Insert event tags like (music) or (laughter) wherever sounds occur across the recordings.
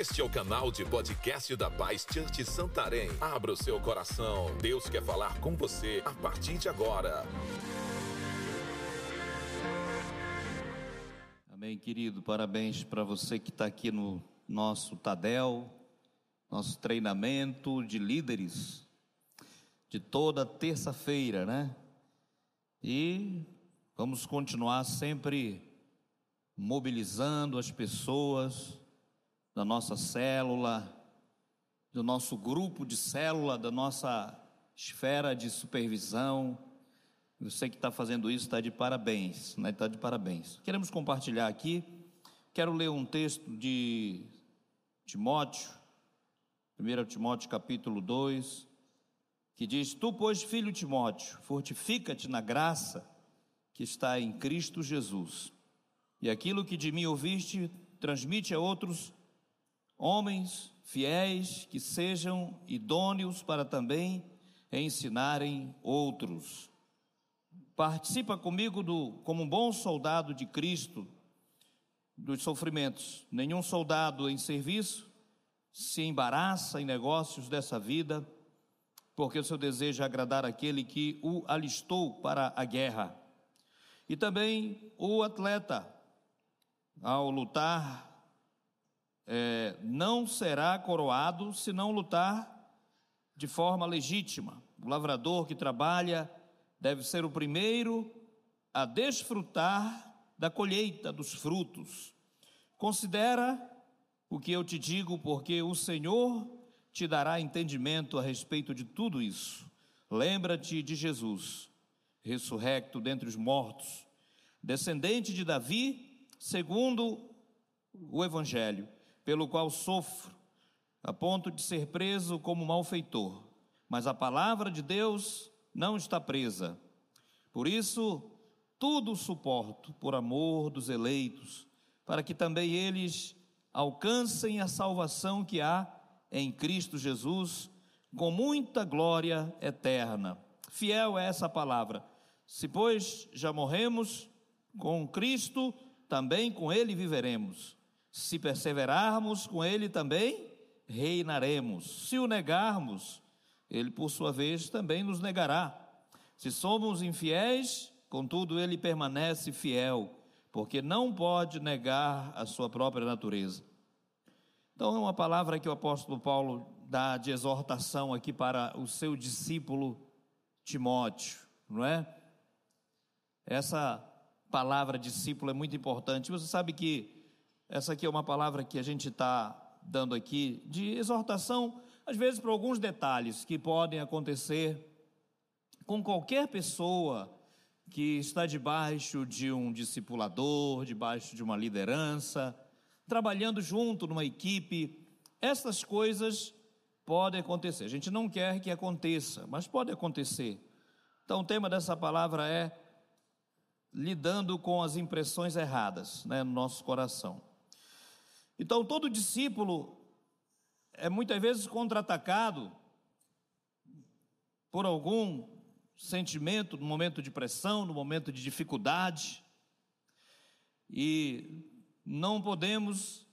Este é o canal de podcast da Paz Church Santarém. Abra o seu coração. Deus quer falar com você a partir de agora. Amém, querido. Parabéns para você que está aqui no nosso Tadel, nosso treinamento de líderes de toda terça-feira, né? E vamos continuar sempre mobilizando as pessoas da nossa célula, do nosso grupo de célula, da nossa esfera de supervisão. Você que está fazendo isso está de parabéns, né? Está de parabéns. Queremos compartilhar aqui. Quero ler um texto de Timóteo, 1 Timóteo capítulo 2, que diz: Tu, pois, filho Timóteo, fortifica-te na graça que está em Cristo Jesus. E aquilo que de mim ouviste, transmite a outros homens fiéis que sejam idôneos para também ensinarem outros. Participa comigo do, como um bom soldado de Cristo dos sofrimentos. Nenhum soldado em serviço se embaraça em negócios dessa vida, porque o seu desejo é agradar aquele que o alistou para a guerra. E também o atleta, ao lutar é, não será coroado se não lutar de forma legítima. O lavrador que trabalha deve ser o primeiro a desfrutar da colheita dos frutos. Considera o que eu te digo, porque o Senhor te dará entendimento a respeito de tudo isso. Lembra-te de Jesus, ressurrecto dentre os mortos, descendente de Davi, segundo o Evangelho pelo qual sofro, a ponto de ser preso como malfeitor. Mas a palavra de Deus não está presa. Por isso, tudo suporto por amor dos eleitos, para que também eles alcancem a salvação que há em Cristo Jesus, com muita glória eterna. Fiel é essa palavra. Se, pois, já morremos com Cristo, também com Ele viveremos. Se perseverarmos com ele também, reinaremos. Se o negarmos, ele por sua vez também nos negará. Se somos infiéis, contudo ele permanece fiel, porque não pode negar a sua própria natureza. Então é uma palavra que o apóstolo Paulo dá de exortação aqui para o seu discípulo Timóteo, não é? Essa palavra discípulo é muito importante. Você sabe que essa aqui é uma palavra que a gente está dando aqui de exortação, às vezes para alguns detalhes que podem acontecer com qualquer pessoa que está debaixo de um discipulador, debaixo de uma liderança, trabalhando junto numa equipe. Essas coisas podem acontecer. A gente não quer que aconteça, mas pode acontecer. Então, o tema dessa palavra é lidando com as impressões erradas né, no nosso coração. Então, todo discípulo é muitas vezes contra-atacado por algum sentimento no momento de pressão, no momento de dificuldade, e não podemos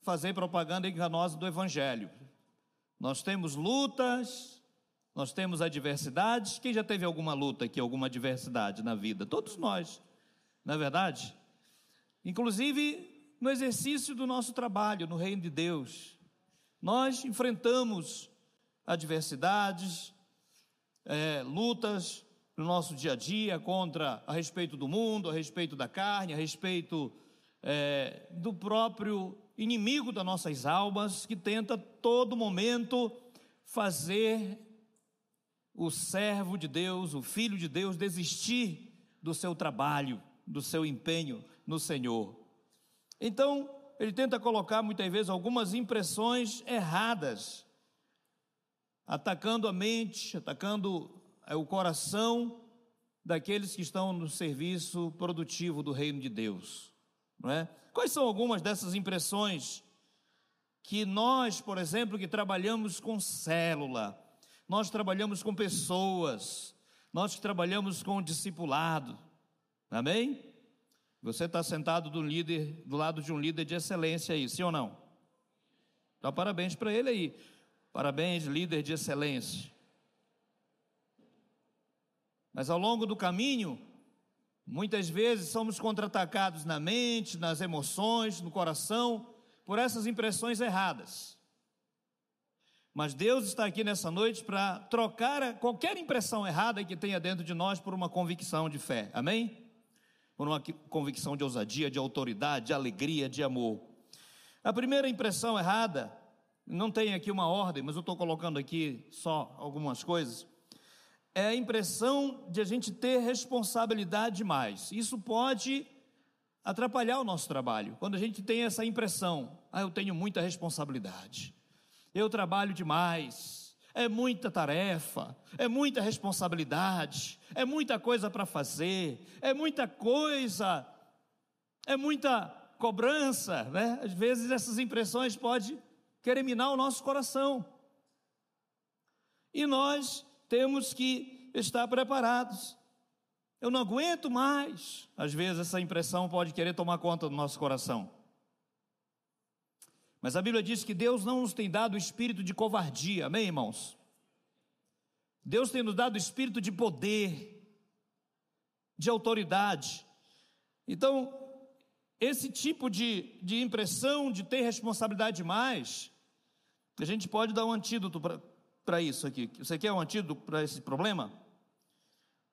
fazer propaganda enganosa do Evangelho. Nós temos lutas, nós temos adversidades. Quem já teve alguma luta aqui, alguma adversidade na vida? Todos nós, não é verdade? Inclusive, no exercício do nosso trabalho no reino de Deus. Nós enfrentamos adversidades, é, lutas no nosso dia a dia contra a respeito do mundo, a respeito da carne, a respeito é, do próprio inimigo das nossas almas que tenta todo momento fazer o servo de Deus, o filho de Deus, desistir do seu trabalho, do seu empenho no Senhor. Então, ele tenta colocar muitas vezes algumas impressões erradas, atacando a mente, atacando é, o coração daqueles que estão no serviço produtivo do reino de Deus. Não é? Quais são algumas dessas impressões que nós, por exemplo, que trabalhamos com célula, nós trabalhamos com pessoas, nós trabalhamos com discipulado, amém? Você está sentado do líder, do lado de um líder de excelência aí, sim ou não? Dá parabéns para ele aí. Parabéns, líder de excelência. Mas ao longo do caminho, muitas vezes somos contra-atacados na mente, nas emoções, no coração, por essas impressões erradas. Mas Deus está aqui nessa noite para trocar qualquer impressão errada que tenha dentro de nós por uma convicção de fé. Amém? Por uma convicção de ousadia, de autoridade, de alegria, de amor. A primeira impressão errada, não tem aqui uma ordem, mas eu estou colocando aqui só algumas coisas. É a impressão de a gente ter responsabilidade demais. Isso pode atrapalhar o nosso trabalho. Quando a gente tem essa impressão, ah, eu tenho muita responsabilidade eu trabalho demais, é muita tarefa, é muita responsabilidade, é muita coisa para fazer, é muita coisa, é muita cobrança, né? Às vezes essas impressões podem querer minar o nosso coração. E nós temos que estar preparados. Eu não aguento mais. Às vezes essa impressão pode querer tomar conta do nosso coração. Mas a Bíblia diz que Deus não nos tem dado o espírito de covardia, amém, irmãos? Deus tem nos dado o espírito de poder, de autoridade. Então, esse tipo de, de impressão de ter responsabilidade demais, a gente pode dar um antídoto para isso aqui. Você quer um antídoto para esse problema?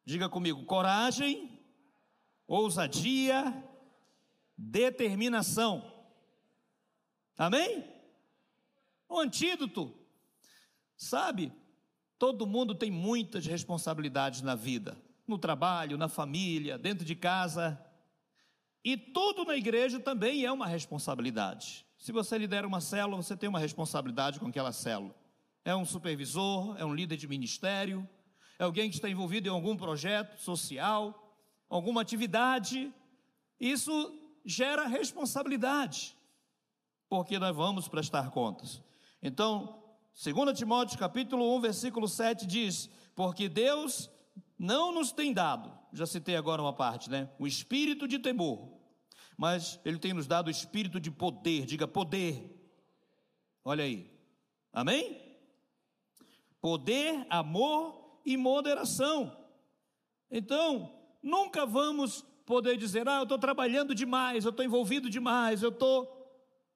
Diga comigo: coragem, ousadia, determinação. Amém? O antídoto. Sabe, todo mundo tem muitas responsabilidades na vida, no trabalho, na família, dentro de casa. E tudo na igreja também é uma responsabilidade. Se você lidera uma célula, você tem uma responsabilidade com aquela célula. É um supervisor, é um líder de ministério, é alguém que está envolvido em algum projeto social, alguma atividade. Isso gera responsabilidade porque nós vamos prestar contas. Então, 2 Timóteo capítulo 1, versículo 7 diz: Porque Deus não nos tem dado, já citei agora uma parte, né? O espírito de temor, mas Ele tem nos dado o espírito de poder, diga poder. Olha aí, amém? Poder, amor e moderação. Então, nunca vamos poder dizer, ah, eu estou trabalhando demais, eu estou envolvido demais, eu estou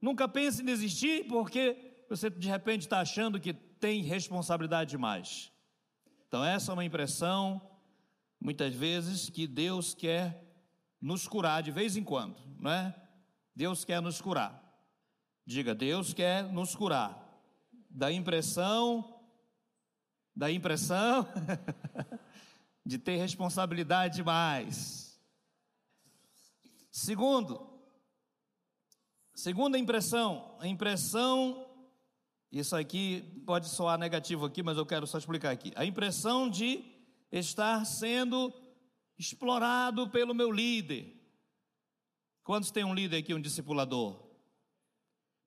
Nunca pense em desistir porque você de repente está achando que tem responsabilidade demais. Então, essa é uma impressão, muitas vezes, que Deus quer nos curar de vez em quando, não é? Deus quer nos curar. Diga, Deus quer nos curar da impressão, da impressão (laughs) de ter responsabilidade demais. Segundo, Segunda impressão, a impressão, isso aqui pode soar negativo aqui, mas eu quero só explicar aqui. A impressão de estar sendo explorado pelo meu líder. Quantos tem um líder aqui, um discipulador?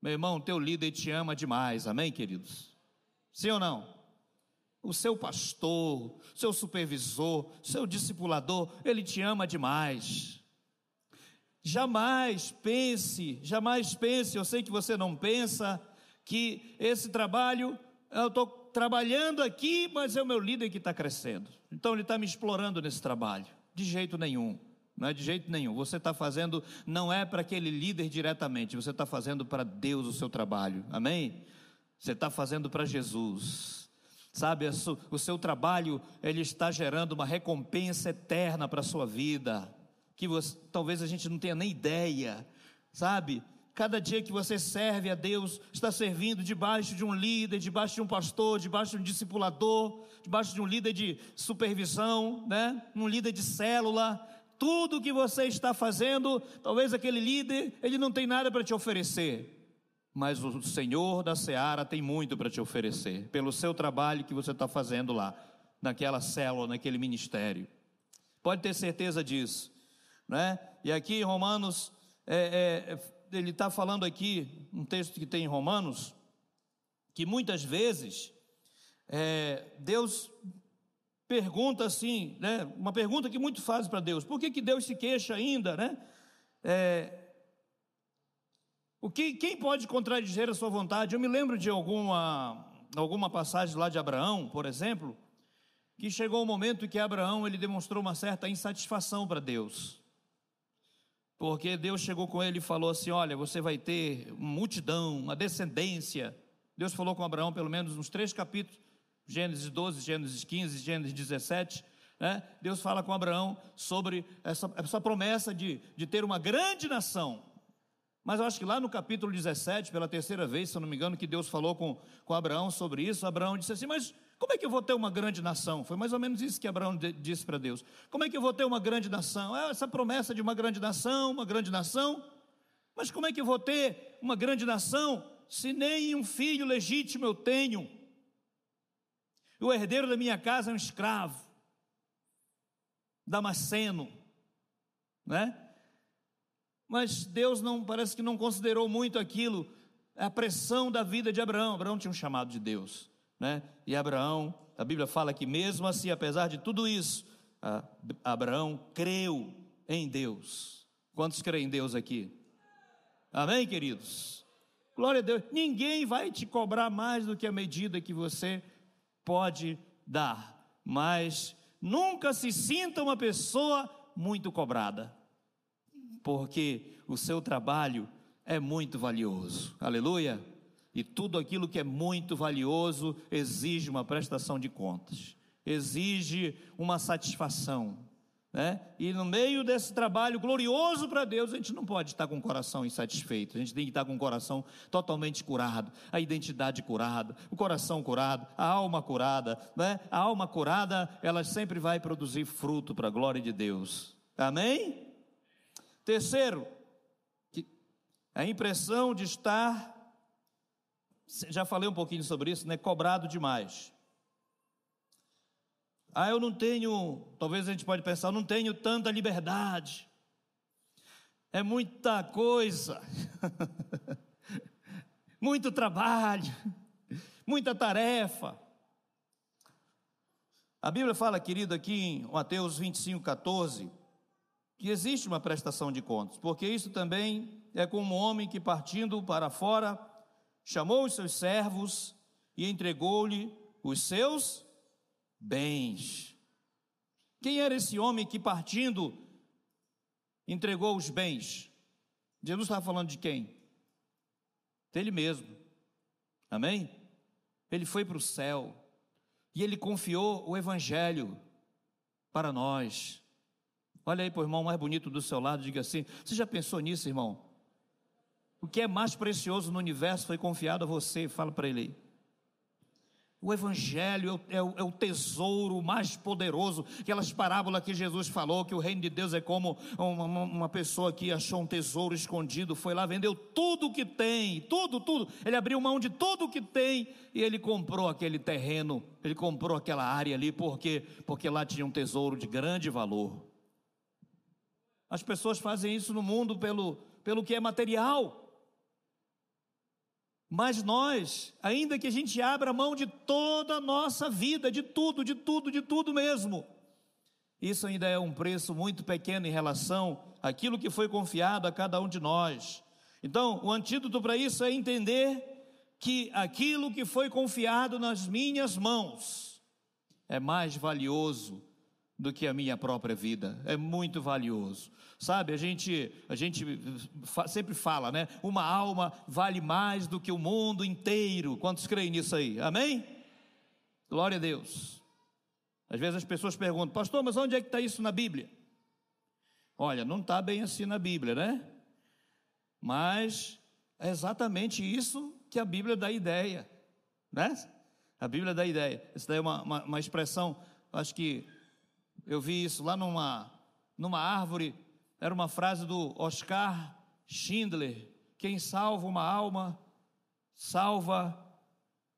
Meu irmão, teu líder te ama demais, amém, queridos? Sim ou não? O seu pastor, seu supervisor, seu discipulador, ele te ama demais. Jamais pense, jamais pense, eu sei que você não pensa, que esse trabalho, eu estou trabalhando aqui, mas é o meu líder que está crescendo. Então ele está me explorando nesse trabalho. De jeito nenhum. Não é de jeito nenhum. Você está fazendo, não é para aquele líder diretamente, você está fazendo para Deus o seu trabalho. Amém? Você está fazendo para Jesus. Sabe, o seu trabalho, ele está gerando uma recompensa eterna para a sua vida que você, talvez a gente não tenha nem ideia, sabe? Cada dia que você serve a Deus, está servindo debaixo de um líder, debaixo de um pastor, debaixo de um discipulador, debaixo de um líder de supervisão, né? Um líder de célula. Tudo que você está fazendo, talvez aquele líder, ele não tem nada para te oferecer, mas o Senhor da seara tem muito para te oferecer, pelo seu trabalho que você está fazendo lá, naquela célula, naquele ministério. Pode ter certeza disso. Né? E aqui em Romanos, é, é, ele está falando aqui, um texto que tem em Romanos, que muitas vezes é, Deus pergunta assim, né? uma pergunta que muito faz para Deus: por que, que Deus se queixa ainda, né? É, O que, quem pode contradizer a sua vontade? Eu me lembro de alguma, alguma passagem lá de Abraão, por exemplo, que chegou o um momento que Abraão ele demonstrou uma certa insatisfação para Deus. Porque Deus chegou com ele e falou assim: Olha, você vai ter uma multidão, uma descendência. Deus falou com Abraão, pelo menos nos três capítulos, Gênesis 12, Gênesis 15, Gênesis 17. Né? Deus fala com Abraão sobre essa, essa promessa de, de ter uma grande nação. Mas eu acho que lá no capítulo 17, pela terceira vez, se eu não me engano, que Deus falou com, com Abraão sobre isso, Abraão disse assim: Mas como é que eu vou ter uma grande nação? Foi mais ou menos isso que Abraão disse para Deus. Como é que eu vou ter uma grande nação? É essa promessa de uma grande nação, uma grande nação. Mas como é que eu vou ter uma grande nação se nem um filho legítimo eu tenho? O herdeiro da minha casa é um escravo, Damasceno, né? Mas Deus não parece que não considerou muito aquilo, a pressão da vida de Abraão. Abraão tinha um chamado de Deus, né? E Abraão, a Bíblia fala que mesmo assim, apesar de tudo isso, Abraão creu em Deus. Quantos creem em Deus aqui? Amém, queridos? Glória a Deus. Ninguém vai te cobrar mais do que a medida que você pode dar, mas nunca se sinta uma pessoa muito cobrada porque o seu trabalho é muito valioso. Aleluia! E tudo aquilo que é muito valioso exige uma prestação de contas, exige uma satisfação. Né? E no meio desse trabalho glorioso para Deus, a gente não pode estar com o coração insatisfeito, a gente tem que estar com o coração totalmente curado, a identidade curada, o coração curado, a alma curada. Né? A alma curada, ela sempre vai produzir fruto para a glória de Deus. Amém? Terceiro, a impressão de estar, já falei um pouquinho sobre isso, né? Cobrado demais. Ah, eu não tenho, talvez a gente pode pensar, eu não tenho tanta liberdade. É muita coisa. (laughs) Muito trabalho, muita tarefa. A Bíblia fala, querido, aqui em Mateus 25, 14, que existe uma prestação de contas, porque isso também é como um homem que partindo para fora chamou os seus servos e entregou-lhe os seus bens. Quem era esse homem que partindo entregou os bens? Jesus estava falando de quem? Dele mesmo. Amém? Ele foi para o céu e ele confiou o evangelho para nós. Olha aí para o irmão mais bonito do seu lado, diga assim: Você já pensou nisso, irmão? O que é mais precioso no universo foi confiado a você. Fala para ele aí. O Evangelho é o, é o, tesouro mais poderoso. Aquelas parábolas que Jesus falou, que o reino de Deus é como uma, uma, pessoa que achou um tesouro escondido, foi lá, vendeu tudo o que tem, tudo, tudo. Ele abriu mão de tudo o que tem e ele comprou aquele terreno, ele comprou aquela área ali, por quê? Porque lá tinha um tesouro de grande valor. As pessoas fazem isso no mundo pelo, pelo que é material. Mas nós, ainda que a gente abra mão de toda a nossa vida, de tudo, de tudo, de tudo mesmo, isso ainda é um preço muito pequeno em relação àquilo que foi confiado a cada um de nós. Então, o antídoto para isso é entender que aquilo que foi confiado nas minhas mãos é mais valioso do que a minha própria vida. É muito valioso. Sabe, a gente, a gente sempre fala, né? Uma alma vale mais do que o mundo inteiro. Quantos creem nisso aí? Amém? Glória a Deus. Às vezes as pessoas perguntam, pastor, mas onde é que está isso na Bíblia? Olha, não está bem assim na Bíblia, né? Mas é exatamente isso que a Bíblia dá ideia, né? A Bíblia dá ideia. Isso daí é uma, uma, uma expressão, acho que eu vi isso lá numa, numa árvore, era uma frase do Oscar Schindler: quem salva uma alma, salva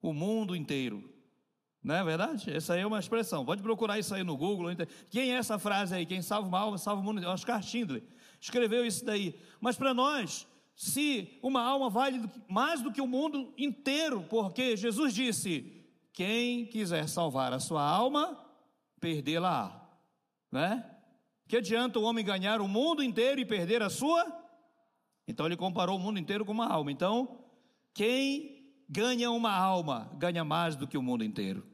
o mundo inteiro. Não é verdade? Essa aí é uma expressão. Pode procurar isso aí no Google. Quem é essa frase aí? Quem salva uma alma, salva o mundo inteiro. Oscar Schindler escreveu isso daí. Mas para nós, se uma alma vale mais do que o mundo inteiro, porque Jesus disse: quem quiser salvar a sua alma, perdê-la. Né? Que adianta o homem ganhar o mundo inteiro e perder a sua Então ele comparou o mundo inteiro com uma alma. Então, quem ganha uma alma ganha mais do que o mundo inteiro.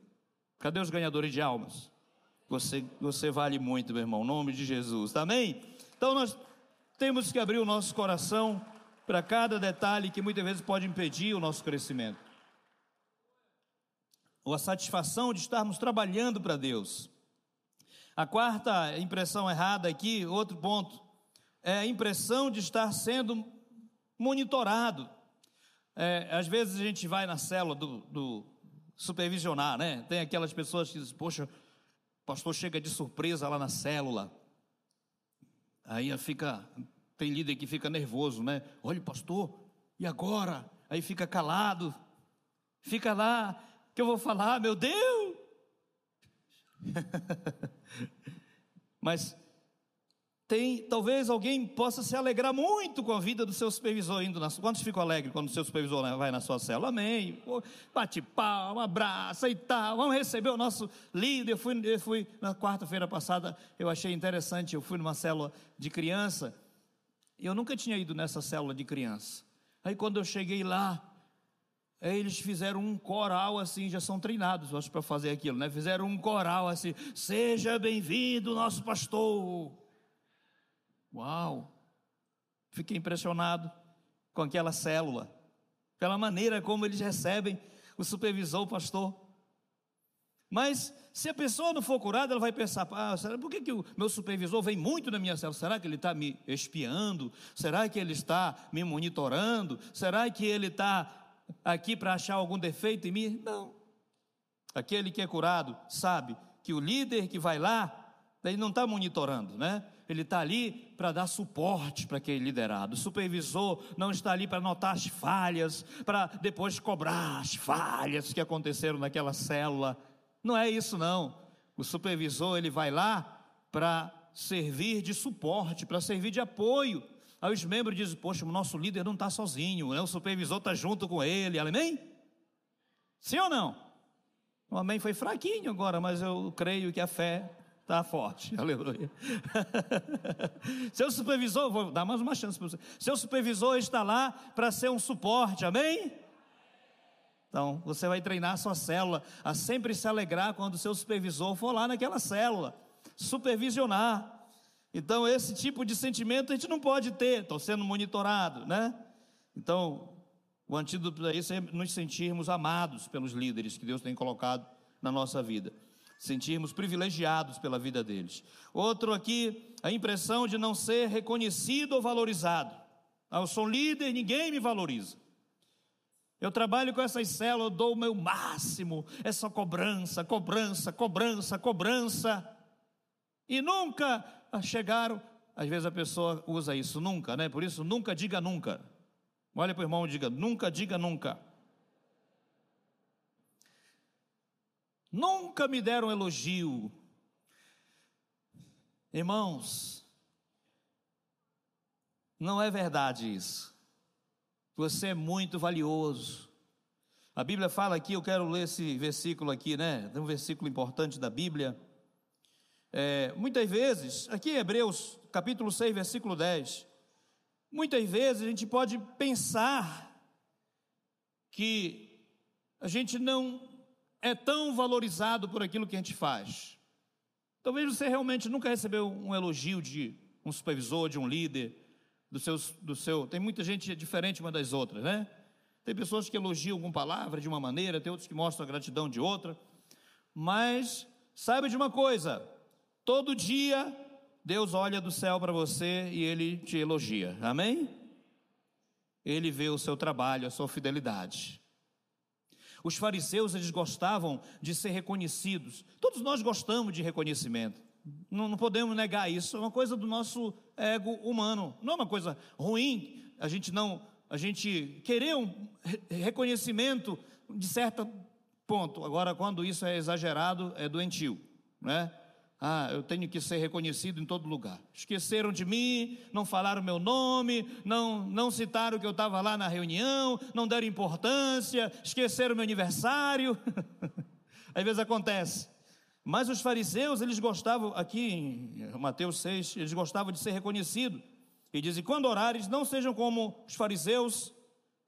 Cadê os ganhadores de almas? Você, você vale muito, meu irmão, em nome de Jesus. Amém? Então nós temos que abrir o nosso coração para cada detalhe que muitas vezes pode impedir o nosso crescimento. Ou a satisfação de estarmos trabalhando para Deus. A quarta impressão errada aqui, outro ponto, é a impressão de estar sendo monitorado. É, às vezes a gente vai na célula do, do, supervisionar, né? Tem aquelas pessoas que dizem, poxa, o pastor chega de surpresa lá na célula. Aí fica, tem líder que fica nervoso, né? Olha, pastor, e agora? Aí fica calado, fica lá, que eu vou falar, meu Deus! (laughs) Mas tem, talvez alguém possa se alegrar muito com a vida do seu supervisor indo na Quantos ficam alegres quando o seu supervisor vai na sua célula? Amém. Bate palma, abraça e tal. Vamos receber o nosso líder. Eu fui, eu fui na quarta-feira passada, eu achei interessante. Eu fui numa célula de criança. Eu nunca tinha ido nessa célula de criança. Aí quando eu cheguei lá, eles fizeram um coral assim, já são treinados, acho, para fazer aquilo, né? Fizeram um coral assim: Seja bem-vindo, nosso pastor. Uau! Fiquei impressionado com aquela célula, pela maneira como eles recebem o supervisor, o pastor. Mas se a pessoa não for curada, ela vai pensar: ah, será, por que, que o meu supervisor vem muito na minha célula? Será que ele está me espiando? Será que ele está me monitorando? Será que ele está aqui para achar algum defeito em mim? Não. Aquele que é curado sabe que o líder que vai lá, ele não está monitorando, né? Ele está ali para dar suporte para aquele liderado. O supervisor não está ali para notar as falhas, para depois cobrar as falhas que aconteceram naquela célula. Não é isso não. O supervisor ele vai lá para servir de suporte, para servir de apoio. Aí os membros dizem: Poxa, o nosso líder não está sozinho, né? o supervisor está junto com ele, amém? Sim ou não? O amém foi fraquinho agora, mas eu creio que a fé está forte, (laughs) aleluia. (laughs) Seu supervisor, vou dar mais uma chance para você. Seu supervisor está lá para ser um suporte, amém? Então, você vai treinar a sua célula a sempre se alegrar quando o seu supervisor for lá naquela célula, supervisionar. Então, esse tipo de sentimento a gente não pode ter, estou sendo monitorado, né? Então, o antídoto para isso é nos sentirmos amados pelos líderes que Deus tem colocado na nossa vida, sentirmos privilegiados pela vida deles. Outro aqui, a impressão de não ser reconhecido ou valorizado. Ah, eu sou líder, ninguém me valoriza. Eu trabalho com essas células, eu dou o meu máximo, é só cobrança, cobrança, cobrança, cobrança. E nunca chegaram. Às vezes a pessoa usa isso, nunca, né? Por isso, nunca diga nunca. Olha para o irmão e diga: nunca diga nunca. Nunca me deram elogio. Irmãos, não é verdade isso. Você é muito valioso. A Bíblia fala aqui, eu quero ler esse versículo aqui, né? Tem um versículo importante da Bíblia. É, muitas vezes, aqui em Hebreus, capítulo 6, versículo 10, muitas vezes a gente pode pensar que a gente não é tão valorizado por aquilo que a gente faz. Talvez você realmente nunca recebeu um elogio de um supervisor, de um líder, do seu, do seu. Tem muita gente diferente uma das outras, né? Tem pessoas que elogiam com palavra de uma maneira, tem outros que mostram a gratidão de outra. Mas saiba de uma coisa: Todo dia Deus olha do céu para você e ele te elogia. Amém? Ele vê o seu trabalho, a sua fidelidade. Os fariseus eles gostavam de ser reconhecidos. Todos nós gostamos de reconhecimento. Não, não, podemos negar isso. É uma coisa do nosso ego humano. Não é uma coisa ruim. A gente não, a gente querer um reconhecimento de certo ponto. Agora, quando isso é exagerado, é doentio, né? Ah, eu tenho que ser reconhecido em todo lugar. Esqueceram de mim, não falaram meu nome, não, não citaram que eu estava lá na reunião, não deram importância, esqueceram meu aniversário. (laughs) Às vezes acontece. Mas os fariseus, eles gostavam, aqui em Mateus 6, eles gostavam de ser reconhecidos. E diz: E quando orares, não sejam como os fariseus,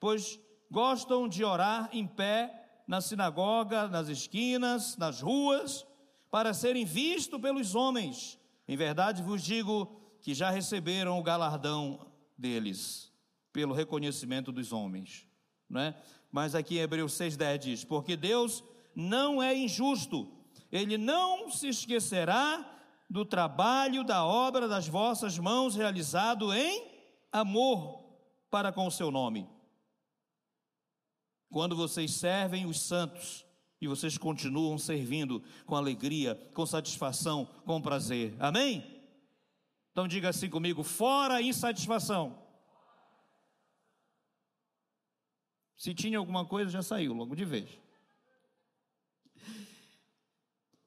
pois gostam de orar em pé na sinagoga, nas esquinas, nas ruas, para serem vistos pelos homens. Em verdade vos digo que já receberam o galardão deles, pelo reconhecimento dos homens. Não é? Mas aqui em Hebreus 6,10 diz: Porque Deus não é injusto, Ele não se esquecerá do trabalho da obra das vossas mãos realizado em amor para com o seu nome. Quando vocês servem os santos e vocês continuam servindo com alegria, com satisfação, com prazer. Amém? Então diga assim comigo: fora insatisfação. Se tinha alguma coisa, já saiu logo de vez.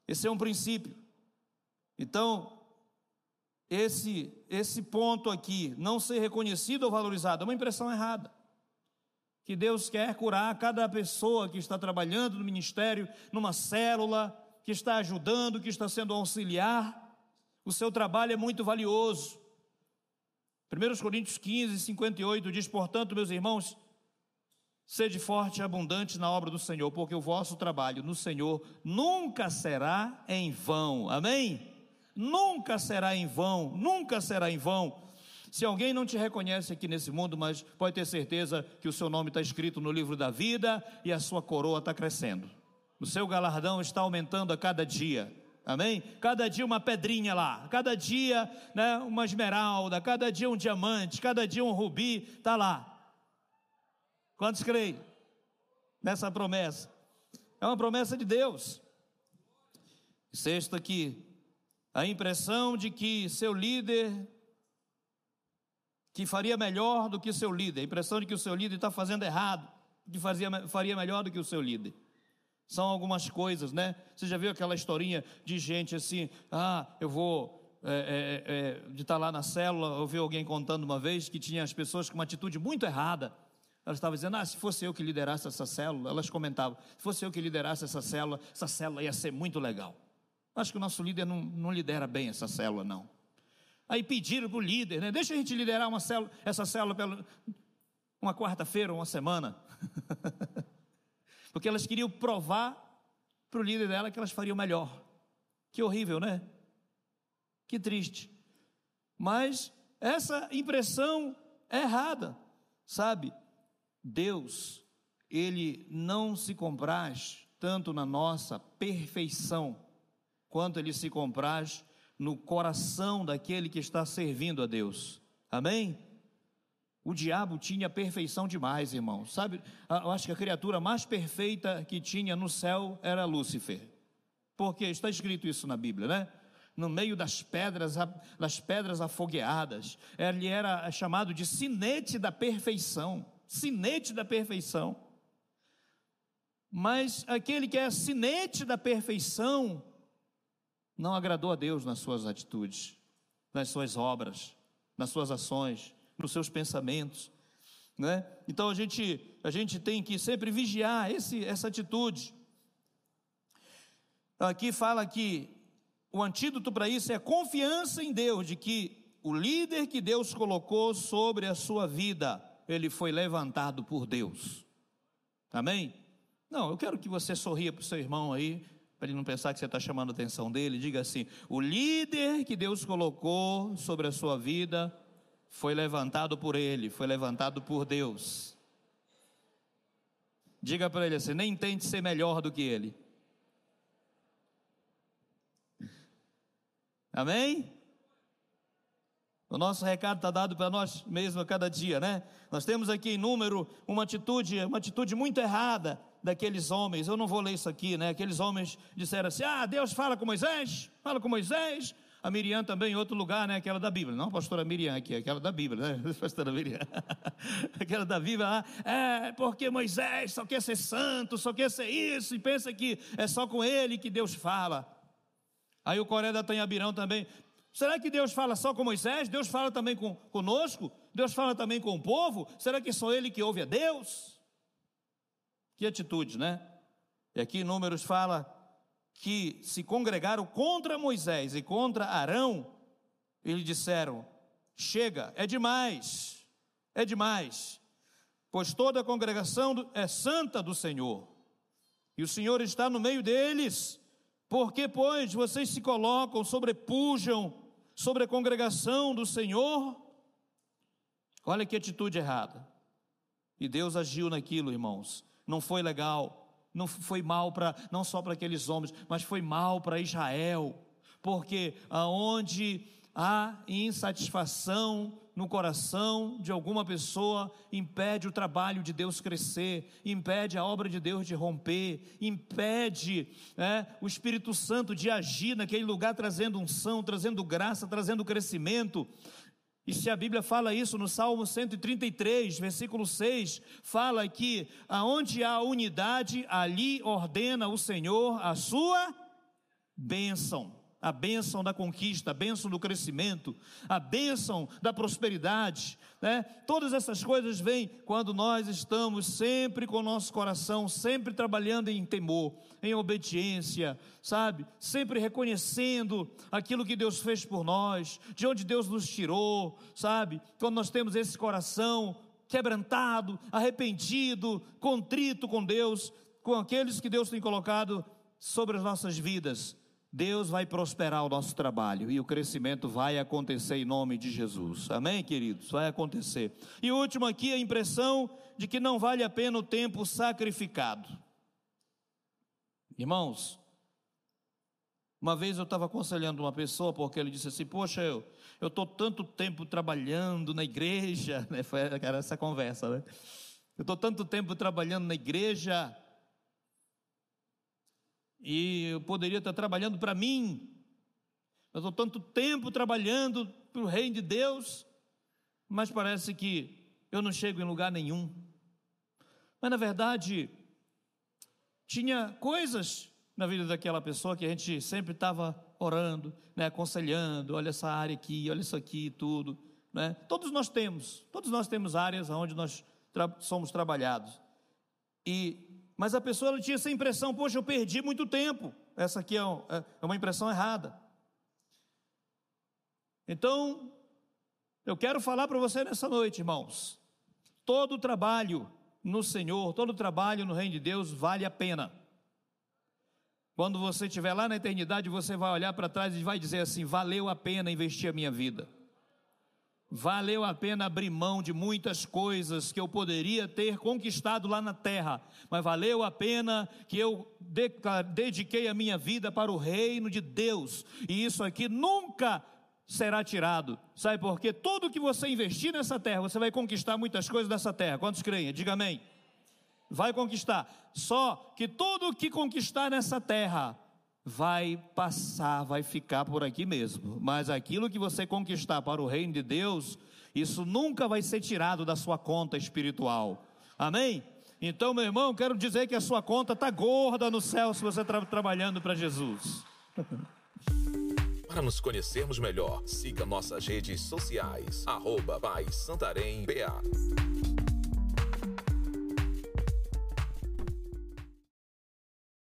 Esse é um princípio. Então, esse esse ponto aqui, não ser reconhecido ou valorizado, é uma impressão errada. Que Deus quer curar cada pessoa que está trabalhando no ministério, numa célula, que está ajudando, que está sendo auxiliar. O seu trabalho é muito valioso. 1 Coríntios 15, 58 diz: Portanto, meus irmãos, sede forte e abundante na obra do Senhor, porque o vosso trabalho no Senhor nunca será em vão. Amém? nunca será em vão, nunca será em vão. Se alguém não te reconhece aqui nesse mundo, mas pode ter certeza que o seu nome está escrito no livro da vida e a sua coroa está crescendo. O seu galardão está aumentando a cada dia. Amém? Cada dia uma pedrinha lá, cada dia né, uma esmeralda, cada dia um diamante, cada dia um rubi, está lá. Quantos creem nessa promessa? É uma promessa de Deus. Sexto aqui, a impressão de que seu líder que faria melhor do que seu líder, a impressão de que o seu líder está fazendo errado, que fazia, faria melhor do que o seu líder. São algumas coisas, né? Você já viu aquela historinha de gente assim, ah, eu vou é, é, é, de estar tá lá na célula, eu vi alguém contando uma vez que tinha as pessoas com uma atitude muito errada. Elas estavam dizendo, ah, se fosse eu que liderasse essa célula, elas comentavam, se fosse eu que liderasse essa célula, essa célula ia ser muito legal. Acho que o nosso líder não, não lidera bem essa célula, não. Aí pediram para o líder, né? Deixa a gente liderar uma célula, essa célula pela, uma quarta-feira, uma semana. (laughs) Porque elas queriam provar para o líder dela que elas fariam melhor. Que horrível, né? Que triste. Mas essa impressão é errada, sabe? Deus, Ele não se compraz tanto na nossa perfeição, quanto ele se compraz no coração daquele que está servindo a Deus. Amém? O diabo tinha perfeição demais, irmão. Sabe, eu acho que a criatura mais perfeita que tinha no céu era Lúcifer. Porque está escrito isso na Bíblia, né? No meio das pedras, das pedras afogueadas, ele era chamado de sinete da perfeição. Sinete da perfeição. Mas aquele que é sinete da perfeição, não agradou a Deus nas suas atitudes, nas suas obras, nas suas ações, nos seus pensamentos. Né? Então a gente, a gente tem que sempre vigiar esse, essa atitude. Aqui fala que o antídoto para isso é a confiança em Deus, de que o líder que Deus colocou sobre a sua vida, ele foi levantado por Deus. Amém? Não, eu quero que você sorria para o seu irmão aí, para ele não pensar que você está chamando a atenção dele, diga assim: o líder que Deus colocou sobre a sua vida foi levantado por ele, foi levantado por Deus. Diga para ele assim: nem tente ser melhor do que ele. Amém? O nosso recado está dado para nós mesmos a cada dia, né? Nós temos aqui em número uma atitude, uma atitude muito errada daqueles homens. Eu não vou ler isso aqui, né? Aqueles homens disseram assim: Ah, Deus fala com Moisés, fala com Moisés. A Miriam também em outro lugar, né? Aquela da Bíblia. Não a pastora Miriam aqui, aquela da Bíblia, né? (laughs) Pastora Miriam. (laughs) aquela da Bíblia lá. É, porque Moisés só quer ser santo, só quer ser isso, e pensa que é só com ele que Deus fala. Aí o Coré da Tanhabirão também. Será que Deus fala só com Moisés? Deus fala também com, conosco? Deus fala também com o povo? Será que só ele que ouve a Deus? Que atitude, né? E aqui Números fala que se congregaram contra Moisés e contra Arão, eles disseram: Chega, é demais, é demais, pois toda a congregação é santa do Senhor, e o Senhor está no meio deles. Porque, pois, vocês se colocam, sobrepujam sobre a congregação do Senhor? Olha que atitude errada. E Deus agiu naquilo, irmãos. Não foi legal, não foi mal para não só para aqueles homens, mas foi mal para Israel, porque aonde há insatisfação no coração de alguma pessoa, impede o trabalho de Deus crescer, impede a obra de Deus de romper, impede é, o Espírito Santo de agir naquele lugar, trazendo unção, trazendo graça, trazendo crescimento. E se a Bíblia fala isso no Salmo 133, versículo 6, fala que aonde há unidade, ali ordena o Senhor a sua bênção a bênção da conquista, a bênção do crescimento, a bênção da prosperidade, né? Todas essas coisas vêm quando nós estamos sempre com o nosso coração, sempre trabalhando em temor, em obediência, sabe? Sempre reconhecendo aquilo que Deus fez por nós, de onde Deus nos tirou, sabe? Quando nós temos esse coração quebrantado, arrependido, contrito com Deus, com aqueles que Deus tem colocado sobre as nossas vidas Deus vai prosperar o nosso trabalho e o crescimento vai acontecer em nome de Jesus. Amém, queridos? Vai acontecer. E último aqui, a impressão de que não vale a pena o tempo sacrificado. Irmãos, uma vez eu estava aconselhando uma pessoa porque ele disse assim: Poxa, eu estou tanto tempo trabalhando na igreja, (laughs) né? Foi essa conversa, né? Eu estou tanto tempo trabalhando na igreja e eu poderia estar trabalhando para mim, mas estou tanto tempo trabalhando para o reino de Deus, mas parece que eu não chego em lugar nenhum. Mas na verdade, tinha coisas na vida daquela pessoa que a gente sempre estava orando, né, aconselhando, olha essa área aqui, olha isso aqui, tudo, né? Todos nós temos, todos nós temos áreas onde nós tra somos trabalhados. E mas a pessoa tinha essa impressão, poxa, eu perdi muito tempo. Essa aqui é, é, é uma impressão errada. Então, eu quero falar para você nessa noite, irmãos. Todo trabalho no Senhor, todo trabalho no reino de Deus vale a pena. Quando você estiver lá na eternidade, você vai olhar para trás e vai dizer assim: valeu a pena investir a minha vida. Valeu a pena abrir mão de muitas coisas que eu poderia ter conquistado lá na terra, mas valeu a pena que eu dediquei a minha vida para o reino de Deus, e isso aqui nunca será tirado. Sabe por quê? Tudo que você investir nessa terra, você vai conquistar muitas coisas dessa terra. Quantos creem? Diga amém. Vai conquistar. Só que tudo que conquistar nessa terra, vai passar, vai ficar por aqui mesmo. Mas aquilo que você conquistar para o reino de Deus, isso nunca vai ser tirado da sua conta espiritual. Amém? Então, meu irmão, quero dizer que a sua conta está gorda no céu se você está trabalhando para Jesus. Para nos conhecermos melhor, siga nossas redes sociais, arroba Santarém BA.